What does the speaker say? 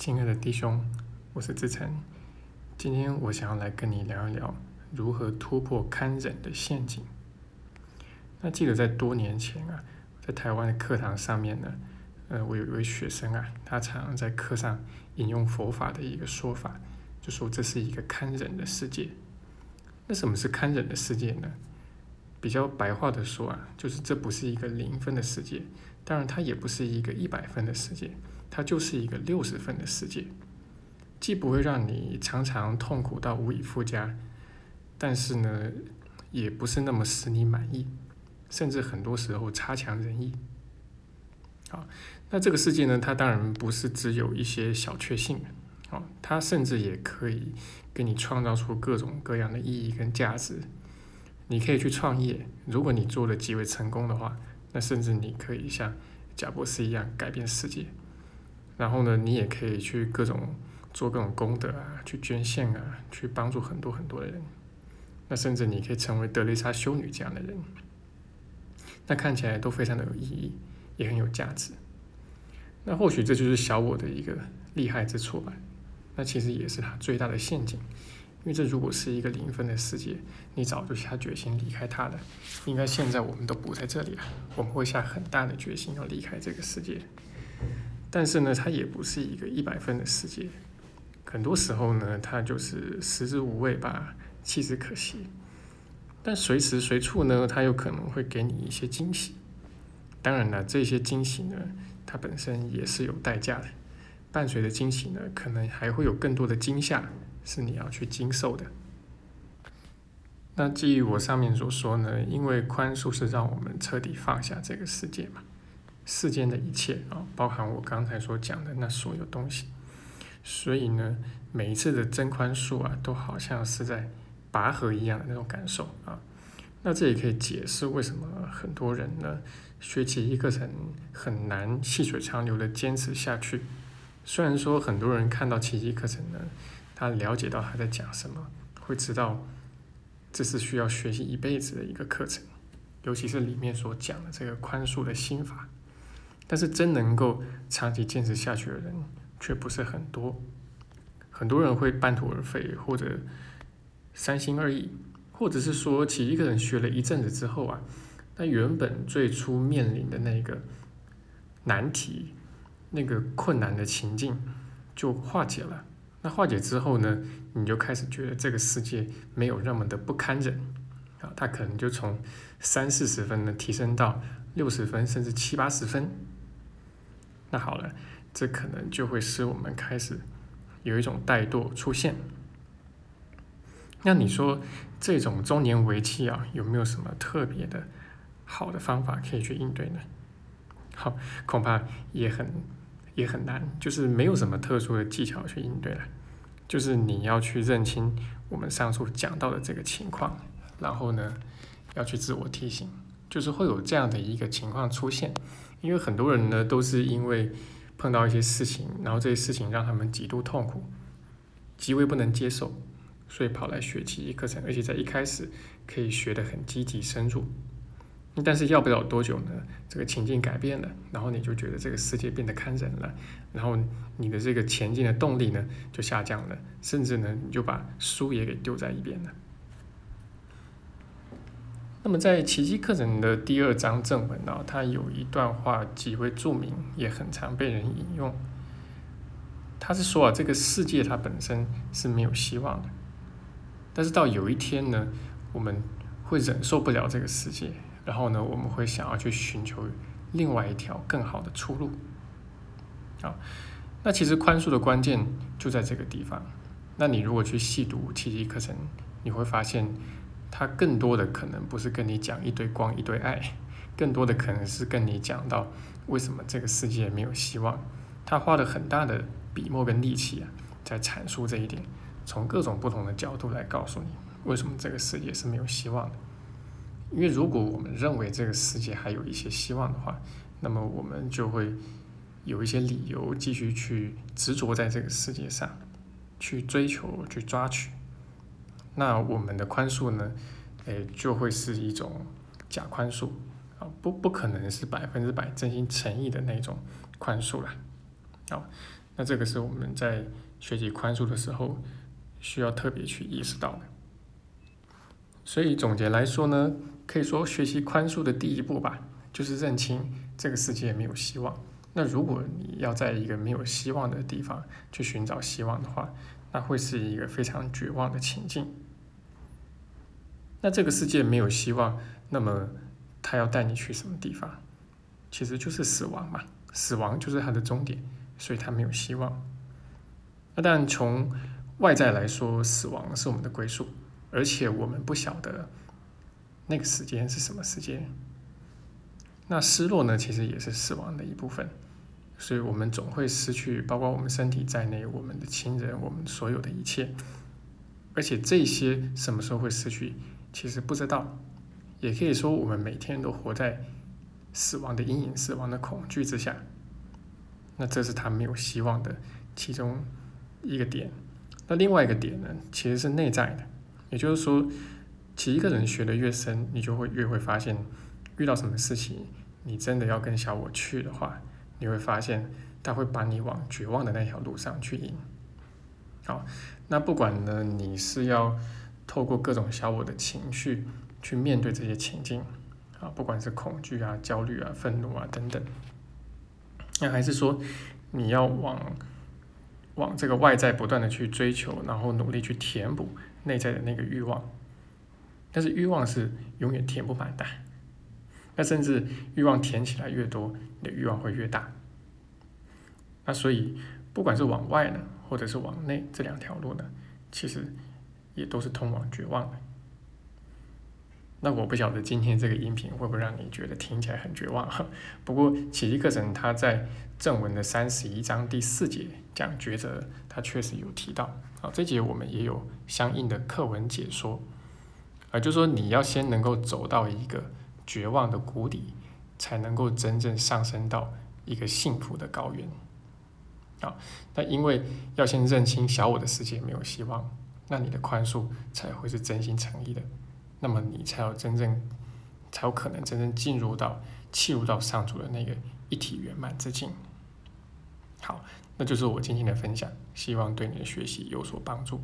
亲爱的弟兄，我是志成。今天我想要来跟你聊一聊如何突破堪忍的陷阱。那记得在多年前啊，在台湾的课堂上面呢，呃，我有一位学生啊，他常常在课上引用佛法的一个说法，就说这是一个堪忍的世界。那什么是堪忍的世界呢？比较白话的说啊，就是这不是一个零分的世界，当然它也不是一个一百分的世界。它就是一个六十分的世界，既不会让你常常痛苦到无以复加，但是呢，也不是那么使你满意，甚至很多时候差强人意。好，那这个世界呢，它当然不是只有一些小确幸，哦，它甚至也可以给你创造出各种各样的意义跟价值。你可以去创业，如果你做的极为成功的话，那甚至你可以像贾博士一样改变世界。然后呢，你也可以去各种做各种功德啊，去捐献啊，去帮助很多很多的人。那甚至你可以成为德蕾莎修女这样的人，那看起来都非常的有意义，也很有价值。那或许这就是小我的一个厉害之处吧。那其实也是他最大的陷阱，因为这如果是一个零分的世界，你早就下决心离开它了。应该现在我们都不在这里了，我们会下很大的决心要离开这个世界。但是呢，它也不是一个一百分的世界，很多时候呢，它就是食之无味吧，弃之可惜。但随时随处呢，它有可能会给你一些惊喜。当然了，这些惊喜呢，它本身也是有代价的。伴随着惊喜呢，可能还会有更多的惊吓，是你要去经受的。那基于我上面所说呢，因为宽恕是让我们彻底放下这个世界嘛。世间的一切啊，包含我刚才所讲的那所有东西，所以呢，每一次的真宽恕啊，都好像是在拔河一样的那种感受啊。那这也可以解释为什么很多人呢学奇迹课程很难细水长流的坚持下去。虽然说很多人看到奇迹课程呢，他了解到他在讲什么，会知道这是需要学习一辈子的一个课程，尤其是里面所讲的这个宽恕的心法。但是真能够长期坚持下去的人却不是很多，很多人会半途而废，或者三心二意，或者是说，其一个人学了一阵子之后啊，那原本最初面临的那个难题、那个困难的情境就化解了。那化解之后呢，你就开始觉得这个世界没有那么的不堪忍啊，他可能就从三四十分呢提升到六十分，甚至七八十分。那好了，这可能就会使我们开始有一种怠惰出现。那你说这种中年危机啊，有没有什么特别的好的方法可以去应对呢？好，恐怕也很也很难，就是没有什么特殊的技巧去应对了。就是你要去认清我们上述讲到的这个情况，然后呢，要去自我提醒，就是会有这样的一个情况出现。因为很多人呢，都是因为碰到一些事情，然后这些事情让他们极度痛苦，极为不能接受，所以跑来学奇迹课程，而且在一开始可以学得很积极深入。但是要不了多久呢，这个情境改变了，然后你就觉得这个世界变得看人了，然后你的这个前进的动力呢就下降了，甚至呢你就把书也给丢在一边了。那么在奇迹课程的第二章正文呢，它有一段话极为著名，也很常被人引用。他是说啊，这个世界它本身是没有希望的，但是到有一天呢，我们会忍受不了这个世界，然后呢，我们会想要去寻求另外一条更好的出路。啊，那其实宽恕的关键就在这个地方。那你如果去细读奇迹课程，你会发现。他更多的可能不是跟你讲一堆光一堆爱，更多的可能是跟你讲到为什么这个世界没有希望。他花了很大的笔墨跟力气啊，在阐述这一点，从各种不同的角度来告诉你为什么这个世界是没有希望的。因为如果我们认为这个世界还有一些希望的话，那么我们就会有一些理由继续去执着在这个世界上，去追求去抓取。那我们的宽恕呢？诶，就会是一种假宽恕啊，不不可能是百分之百真心诚意的那种宽恕了。啊，那这个是我们在学习宽恕的时候需要特别去意识到的。所以总结来说呢，可以说学习宽恕的第一步吧，就是认清这个世界没有希望。那如果你要在一个没有希望的地方去寻找希望的话，那会是一个非常绝望的情境。那这个世界没有希望，那么他要带你去什么地方？其实就是死亡嘛，死亡就是它的终点，所以他没有希望。那但从外在来说，死亡是我们的归宿，而且我们不晓得那个时间是什么时间。那失落呢，其实也是死亡的一部分，所以我们总会失去，包括我们身体在内，我们的亲人，我们所有的一切。而且这些什么时候会失去，其实不知道。也可以说，我们每天都活在死亡的阴影、死亡的恐惧之下。那这是他没有希望的其中一个点。那另外一个点呢，其实是内在的，也就是说，其实一个人学的越深，你就会越会发现，遇到什么事情。你真的要跟小我去的话，你会发现他会把你往绝望的那条路上去引。好，那不管呢，你是要透过各种小我的情绪去面对这些情境，啊，不管是恐惧啊、焦虑啊、愤怒啊等等，那还是说你要往往这个外在不断的去追求，然后努力去填补内在的那个欲望，但是欲望是永远填不满的。那甚至欲望填起来越多，你的欲望会越大。那所以，不管是往外呢，或者是往内，这两条路呢，其实也都是通往绝望的。那我不晓得今天这个音频会不会让你觉得听起来很绝望哈。不过奇迹课程它在正文的三十一章第四节讲抉择，它确实有提到。好，这节我们也有相应的课文解说。啊，就是说你要先能够走到一个。绝望的谷底，才能够真正上升到一个幸福的高原。啊，那因为要先认清小我的世界没有希望，那你的宽恕才会是真心诚意的，那么你才有真正，才有可能真正进入到、契入到上主的那个一体圆满之境。好，那就是我今天的分享，希望对你的学习有所帮助。